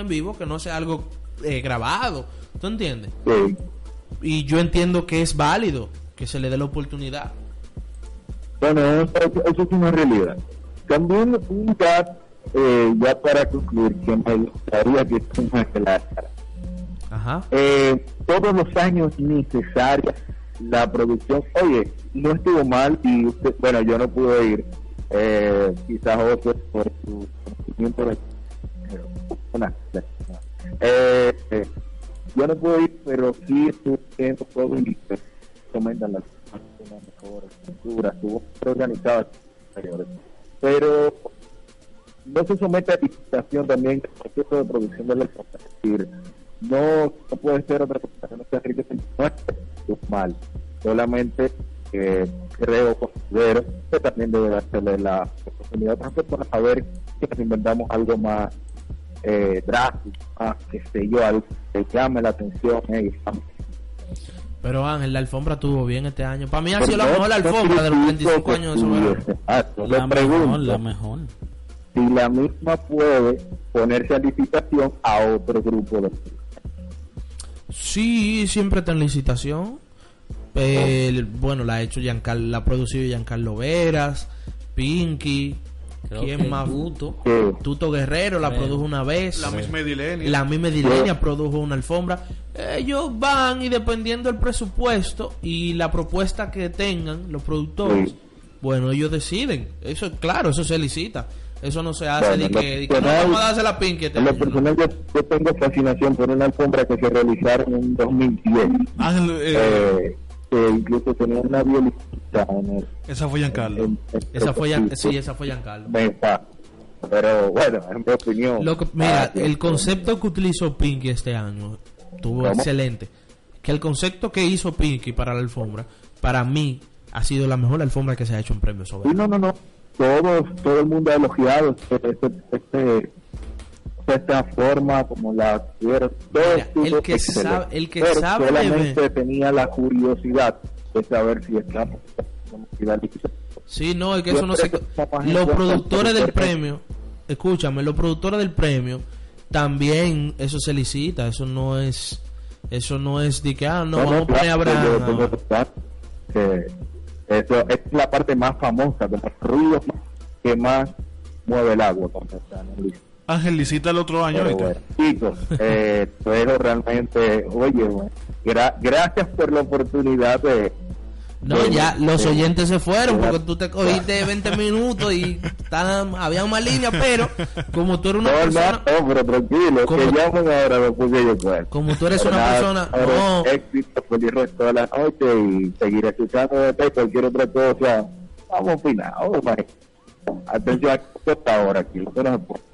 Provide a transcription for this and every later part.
en vivo que no sea algo eh, grabado. ¿Tú entiendes? Sí. Y yo entiendo que es válido que se le dé la oportunidad. Bueno, eso, eso es una realidad. También un dato, eh, ya para concluir, que me gustaría que tú me. Ajá. Eh, todos los años necesarios la producción, oye, no estuvo mal y usted, bueno, yo no pude ir, eh, quizás otro por su conocimiento de una, eh, eh, yo no puedo ir, pero sí estuve viendo todo y pues, comentan las mejor estructura, estuvo organizado pero no se somete a licitación también el proceso de producción de la es decir, no, no puede ser otra cosa no sea rico no es mal, solamente que creo, considero que también debe dársele la oportunidad a otras personas a ver si nos inventamos algo más eh, drástico, más, que sé yo, algo que llame la atención. Eh, Pero Ángel, la alfombra tuvo bien este año. Para mí ha sido la mejor alfombra de los 35 años de su Exacto, La le mejor, pregunto la mejor. si la misma puede ponerse a licitación a otro grupo de Sí, siempre está en licitación. El- bueno, la ha hecho Giancarlo, la ha producido Giancarlo Veras, Pinky, Creo ¿quién que más? Tuto. Sí. Tuto Guerrero la produjo una vez. La misma Edilenia. La misma Edilenia produjo una alfombra. Ellos van y dependiendo del presupuesto y la propuesta que tengan los productores, Sí. bueno, ellos deciden. Eso, claro, eso se licita. Eso no se hace Bueno, de que, de que no vamos a darse la En lo personal, yo, yo tengo fascinación por una alfombra que se realizaron en 2010, Ángel, eh, eh, que incluso tenía una violinista en el. esa fue Giancarlo. en- en- Esa fue, sí, esa fue Giancarlo. Pero bueno, en mi opinión. Lo que- mira, ah, el concepto que utilizó Pinky este año estuvo ¿Cómo? excelente. Que el concepto que hizo Pinky para la alfombra, para mí, ha sido la mejor alfombra que se ha hecho en premios sobre. Sí, no, no, no. Todos, todo el mundo ha elogiado este, este, este- esta forma como la hicieron. Todo Mira, estuvo el que sabe- el que Pero sabe solamente tenía la curiosidad de saber si estamos Sí, no, es que eso no se... Está Los productores del premio, escúchame, los productores del premio, también eso se licita, eso no es... Eso no es de que, ah, no, vamos a poner a que eso es la parte más famosa de los ruidos que más mueve el agua cuando Ángel licita el otro año, bueno, chicos, eh, pero realmente, oye, bueno, gra- gracias por la oportunidad de... No, de- ya los de- oyentes se fueron de- porque tú te cogiste 20 minutos y estaban, había una línea, pero como tú eres una No, persona... no, pero tranquilo, ¿Cómo? que llamen ahora después que yo pueda. Como tú eres Pero una nada, persona... ahora No, éxito, feliz resto de la noche y seguir escuchando de ti, cualquier otra cosa. Vamos a opinar, ver. Atención a esta hora aquí, no se puede.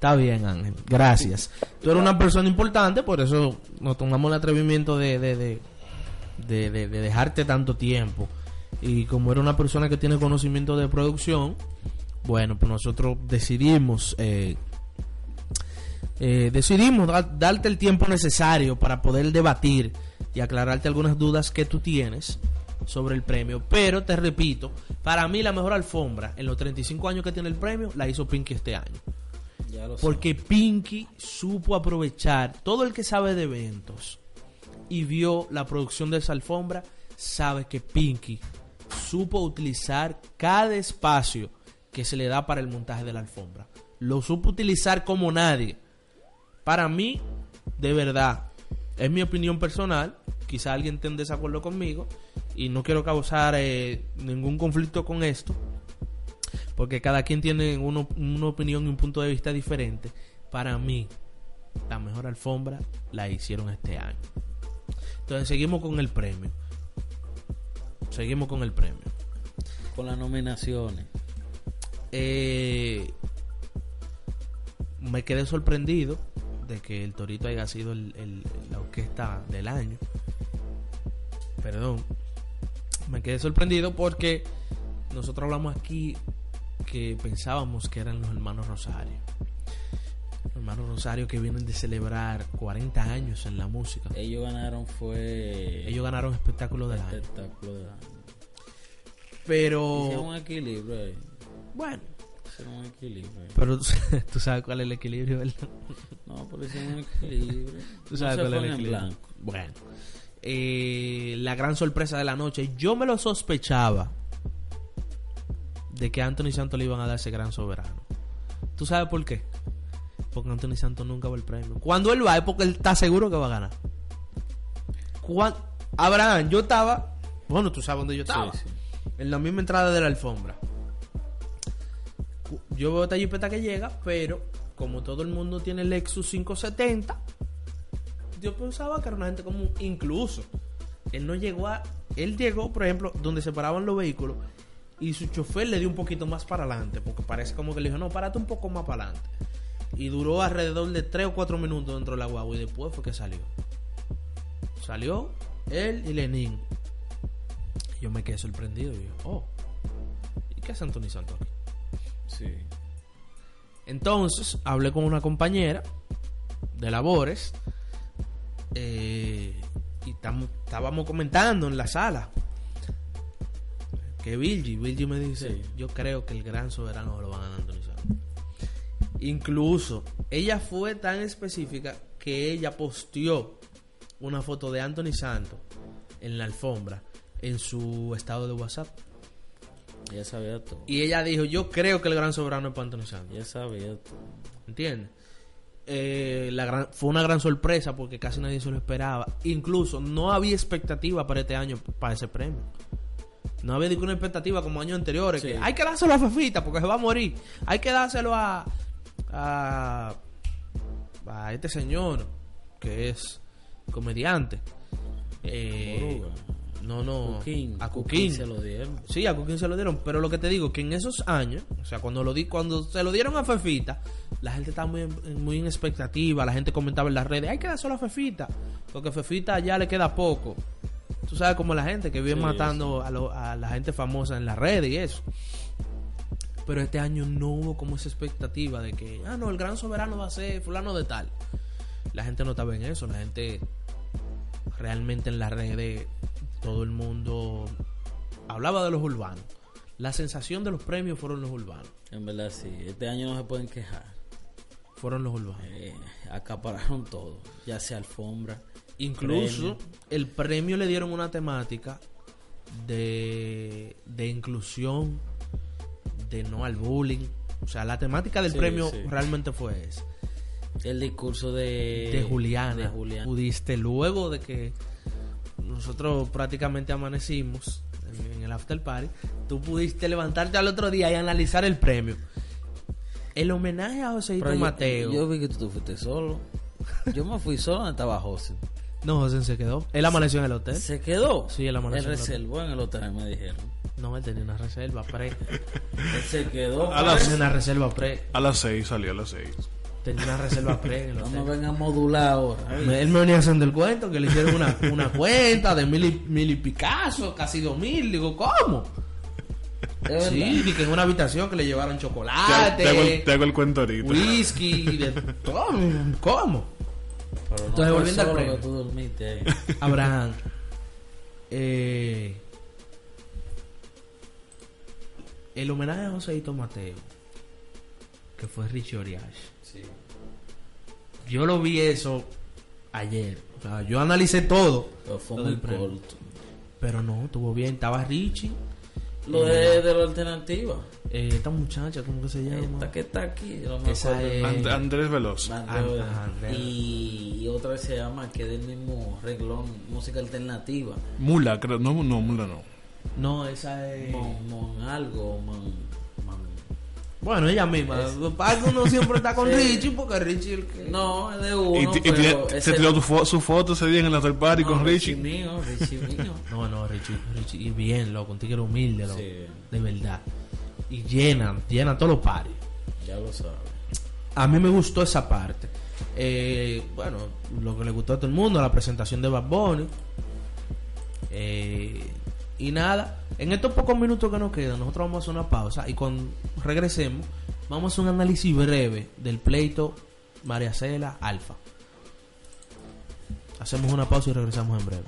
Está bien, Ángel. Gracias. Tú eres una persona importante, por eso nos tomamos el atrevimiento de, de, de, de, de- de dejarte tanto tiempo. Y como eres una persona que tiene conocimiento de producción, bueno, pues nosotros decidimos, eh, eh, decidimos da- darte el tiempo necesario para poder debatir y aclararte algunas dudas que tú tienes sobre el premio. Pero te repito, para mí la mejor alfombra en los 35 años que tiene el premio la hizo Pinky este año. Porque Pinky supo aprovechar, todo el que sabe de eventos y vio la producción de esa alfombra, sabe que Pinky supo utilizar cada espacio que se le da para el montaje de la alfombra. Lo supo utilizar como nadie. Para mí, de verdad, Es mi opinión personal. Quizá alguien esté en desacuerdo conmigo. Y no quiero causar eh, ningún conflicto con esto. Porque cada quien tiene uno- una opinión y un punto de vista diferente. Para mí, la mejor alfombra la hicieron este año. Entonces seguimos con el premio. Seguimos con el premio. Con las nominaciones. Eh, me quedé sorprendido de que el Torito haya sido el, el- la orquesta del año. Perdón. Me quedé sorprendido porque nosotros hablamos aquí que pensábamos que eran los hermanos Rosario. Los hermanos Rosario que vienen de celebrar 40 años en la música. Ellos ganaron fue Ellos ganaron espectáculo del año. espectáculo de año. Hicieron Pero un equilibrio ahí. bueno, Hicieron un equilibrio ahí. pero tú sabes cuál es el equilibrio, ¿verdad? No, pero hicieron un equilibrio. Tú sabes no cuál es el equilibrio. blanco. Bueno, eh, la gran sorpresa de la noche. Yo me lo sospechaba de que a Anthony Santos le iban a dar ese gran soberano. ¿Tú sabes por qué? Porque Anthony Santos nunca va al premio. Cuando él va es porque él está seguro que va a ganar. Cuan- Abraham, yo estaba. Bueno, tú sabes dónde yo estaba. Sí, sí. En la misma entrada de la alfombra. Yo veo esta jipeta que llega, pero como todo el mundo tiene el Lexus 570, yo pensaba que era una gente común. Incluso, él no llegó a. Él llegó, por ejemplo, donde se paraban los vehículos y su chofer le dio un poquito más para adelante, porque parece como que le dijo, no, párate un poco más para adelante. Y duró alrededor de 3 o 4 minutos dentro de la guagua y después fue que salió. Salió él y Lenin. Yo me quedé sorprendido y dije, oh, ¿y qué hace Anthony Santos aquí? Sí. Entonces hablé con una compañera de labores eh, y tam- estábamos comentando en la sala que Bilgi, Bilgi me dice, Sí. yo creo que el gran soberano lo van a dar Anthony Santos. Incluso ella fue tan específica que ella posteó una foto de Anthony Santos en la alfombra en su estado de WhatsApp. Ya sabía todo. Y ella dijo, yo creo que el gran soberano es para Anthony Santos. Ya sabía todo. ¿Entiendes? Eh, la gran- fue una gran sorpresa porque casi nadie se lo esperaba. Incluso no había expectativa para este año para ese premio. No había ninguna expectativa como años anteriores. Sí. Que hay que dárselo a Fefita porque se va a morir. Hay que dárselo a, a, a este señor que es comediante. Eh, no, no. Cuquín. A Cuquín se lo dieron. Sí, a Cuquín se lo dieron, pero lo que te digo que en esos años, o sea, cuando lo di, cuando se lo dieron a Fefita, la gente estaba muy, en- muy en expectativa, la gente comentaba en las redes, hay que dárselo a Fefita, porque Fefita ya le queda poco. Tú sabes como la gente que vive Sí, matando A, lo- a la gente famosa en las redes y eso. Pero este año no hubo como esa expectativa de que, ah, no, el gran soberano va a ser fulano de tal. La gente no estaba en eso, la gente realmente en las redes todo el mundo hablaba de los urbanos. La sensación de los premios fueron los urbanos. En verdad sí. Este año no se pueden quejar. Fueron los urbanos. Eh, acapararon todo. Ya sea alfombra. Incluso premio. el premio le dieron una temática de, de inclusión, de no al bullying. O sea, la temática del Sí, premio sí. realmente fue esa. El discurso de... de Juliana. De Juliana. Pudiste luego de que nosotros prácticamente amanecimos en, en el after party, tú pudiste levantarte al otro día y analizar el premio. El homenaje a Joséito Pero yo- Mateo. Yo, vi que tú te fuiste solo. Yo me fui solo donde estaba José. No, José se quedó. Él amaneció en el hotel. ¿Se quedó? Sí, él amaneció Él en el hotel. reservó en el hotel, me dijeron. No, él tenía una reserva pre. Él se quedó. A las- una reserva pre. A las 6 salió a las 6. Tenía una reserva pre en el No hotel. me vengan a modular ahora. Me- Él me venía haciendo el cuento que le hicieron una, una cuenta de mil y, mil y Picasso, casi dos mil. Digo, ¿cómo? Es. Sí, y que en una habitación que le llevaron Te, chocolate, te hago el, te hago el cuento ahorita. whisky, de todo. ¿Cómo? Pero no Entonces, volviendo al premio. que tú dormiste ahí. Abraham. eh, el homenaje a Joséito Mateo, que fue Richie Oriach. Sí. Yo lo vi eso ayer. O sea, yo analicé todo. Pero fue muy corto. Pero no, estuvo bien. Estaba Richie. Lo de, de la alternativa. Eh, esta muchacha, ¿cómo que se llama? Esta que está aquí, yo no me Esa acuerdo. es- And- Andrés Veloz. Andrea. y, y otra que se llama, que es del mismo reglón, música alternativa. Mula, creo. No, no, Mula no. No, esa es... Mon, mon algo, man- Bueno, ella misma. Algo uno siempre está con Sí. Richie porque Richie el que... No, es de uno, y pero te tiró tu fo- su foto ese día en el after party no, con Richie. mío, Richie mío. No, no, Richie, Richie, y bien, loco, un tigre humilde, loco, Sí. de verdad. Y llenan, llenan todos los pares. Ya lo sabes. A mí me gustó esa parte. Eh, bueno, lo que le gustó a todo el mundo, la presentación de Bad Bunny. Eh, y nada, en estos pocos minutos que nos quedan, nosotros vamos a hacer una pausa y cuando regresemos, vamos a hacer un análisis breve del pleito María Cela Alfa. Hacemos una pausa y regresamos en breve.